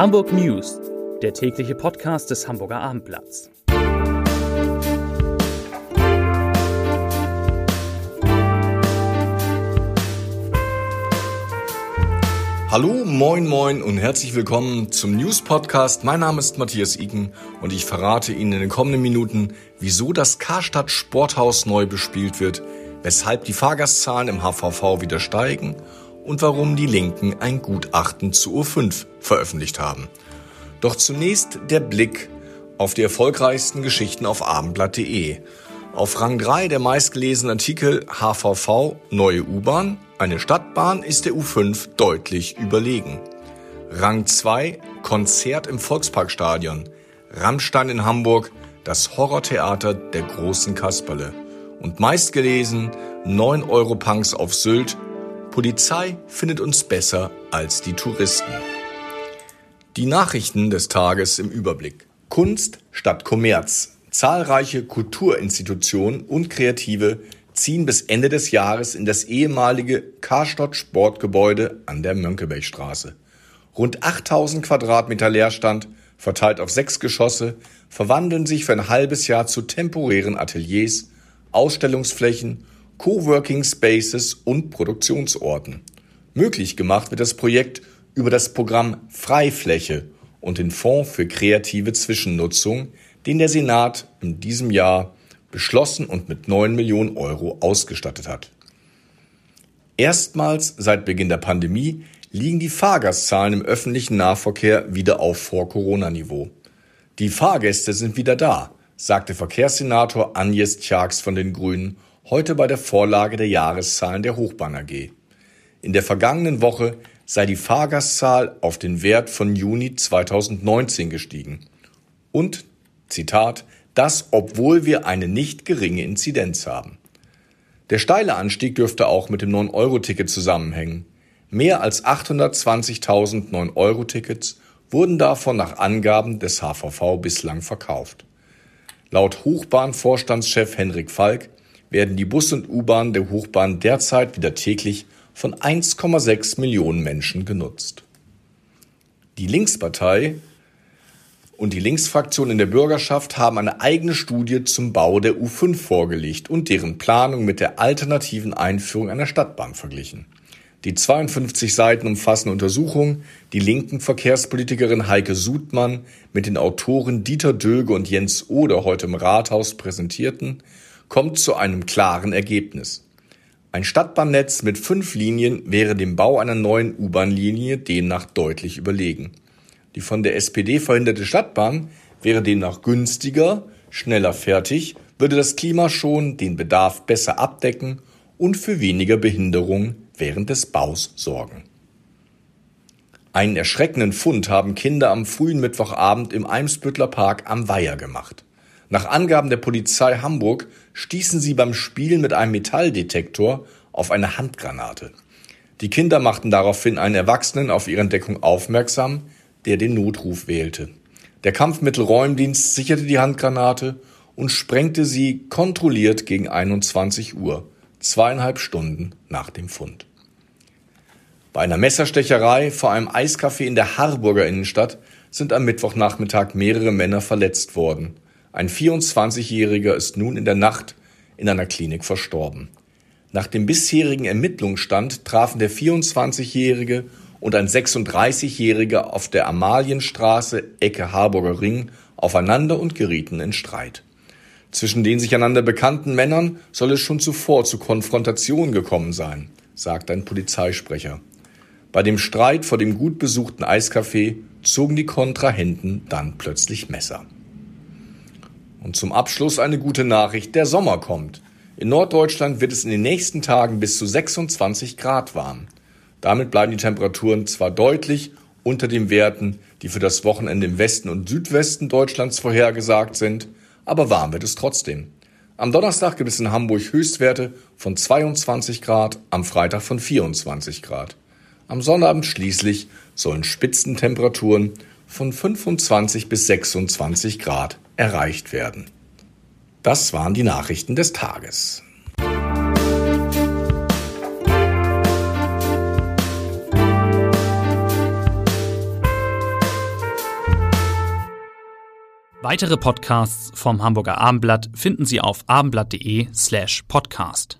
Hamburg News, der tägliche Podcast des Hamburger Abendblatts. Hallo, moin, moin und herzlich willkommen zum News Podcast. Mein Name ist Matthias Iken und ich verrate Ihnen in den kommenden Minuten, wieso das Karstadt Sporthaus neu bespielt wird, weshalb die Fahrgastzahlen im HVV wieder steigen und warum die Linken ein Gutachten zu U5 veröffentlicht haben. Doch zunächst der Blick auf die erfolgreichsten Geschichten auf abendblatt.de. Auf Rang 3 der meistgelesenen Artikel HVV Neue U-Bahn, eine Stadtbahn ist der U5 deutlich überlegen. Rang 2 Konzert im Volksparkstadion, Rammstein in Hamburg, das Horrortheater der großen Kasperle. Und meistgelesen 9 Euro Punks auf Sylt, Polizei findet uns besser als die Touristen. Die Nachrichten des Tages im Überblick. Kunst statt Kommerz. Zahlreiche Kulturinstitutionen und Kreative ziehen bis Ende des Jahres in das ehemalige Karstadt Sportgebäude an der Mönckebergstraße. Rund 8000 Quadratmeter Leerstand, verteilt auf sechs Geschosse, verwandeln sich für ein halbes Jahr zu temporären Ateliers, Ausstellungsflächen Coworking Spaces und Produktionsorten. Möglich gemacht wird das Projekt über das Programm Freifläche und den Fonds für kreative Zwischennutzung, den der Senat in diesem Jahr beschlossen und mit 9 Millionen Euro ausgestattet hat. Erstmals seit Beginn der Pandemie liegen die Fahrgastzahlen im öffentlichen Nahverkehr wieder auf Vor-Corona-Niveau. Die Fahrgäste sind wieder da, sagte Verkehrssenator Agnes Tjax von den Grünen heute bei der Vorlage der Jahreszahlen der Hochbahn AG. In der vergangenen Woche sei die Fahrgastzahl auf den Wert von Juni 2019 gestiegen. Und, Zitat, das obwohl wir eine nicht geringe Inzidenz haben. Der steile Anstieg dürfte auch mit dem 9-Euro-Ticket zusammenhängen. Mehr als 820.000 9-Euro-Tickets wurden davon nach Angaben des HVV bislang verkauft. Laut Hochbahnvorstandschef Henrik Falk werden die Bus und U-Bahn der Hochbahn derzeit wieder täglich von 1,6 Millionen Menschen genutzt. Die Linkspartei und die Linksfraktion in der Bürgerschaft haben eine eigene Studie zum Bau der U5 vorgelegt und deren Planung mit der alternativen Einführung einer Stadtbahn verglichen. Die 52 Seiten umfassende Untersuchung, die linken Verkehrspolitikerin Heike Sudmann mit den Autoren Dieter Döge und Jens Oder heute im Rathaus präsentierten, kommt zu einem klaren Ergebnis. Ein Stadtbahnnetz mit fünf Linien wäre dem Bau einer neuen U-Bahn-Linie demnach deutlich überlegen. Die von der SPD verhinderte Stadtbahn wäre demnach günstiger, schneller fertig, würde das Klima schon, den Bedarf besser abdecken und für weniger Behinderung während des Baus sorgen. Einen erschreckenden Fund haben Kinder am frühen Mittwochabend im Eimsbüttler Park am Weiher gemacht. Nach Angaben der Polizei Hamburg stießen sie beim Spielen mit einem Metalldetektor auf eine Handgranate. Die Kinder machten daraufhin einen Erwachsenen auf ihre Entdeckung aufmerksam, der den Notruf wählte. Der Kampfmittelräumdienst sicherte die Handgranate und sprengte sie kontrolliert gegen 21 Uhr, zweieinhalb Stunden nach dem Fund. Bei einer Messerstecherei vor einem Eiscafé in der Harburger Innenstadt sind am Mittwochnachmittag mehrere Männer verletzt worden. Ein 24-Jähriger ist nun in der Nacht in einer Klinik verstorben. Nach dem bisherigen Ermittlungsstand trafen der 24-Jährige und ein 36-Jähriger auf der Amalienstraße Ecke Harburger Ring aufeinander und gerieten in Streit. Zwischen den sich einander bekannten Männern soll es schon zuvor zu Konfrontation gekommen sein, sagt ein Polizeisprecher. Bei dem Streit vor dem gut besuchten Eiscafé zogen die Kontrahenten dann plötzlich Messer. Und zum Abschluss eine gute Nachricht, der Sommer kommt. In Norddeutschland wird es in den nächsten Tagen bis zu 26 Grad warm. Damit bleiben die Temperaturen zwar deutlich unter den Werten, die für das Wochenende im Westen und Südwesten Deutschlands vorhergesagt sind, aber warm wird es trotzdem. Am Donnerstag gibt es in Hamburg Höchstwerte von 22 Grad, am Freitag von 24 Grad. Am Sonnabend schließlich sollen Spitzentemperaturen von 25 bis 26 Grad erreicht werden. Das waren die Nachrichten des Tages. Weitere Podcasts vom Hamburger Abendblatt finden Sie auf abendblatt.de slash podcast.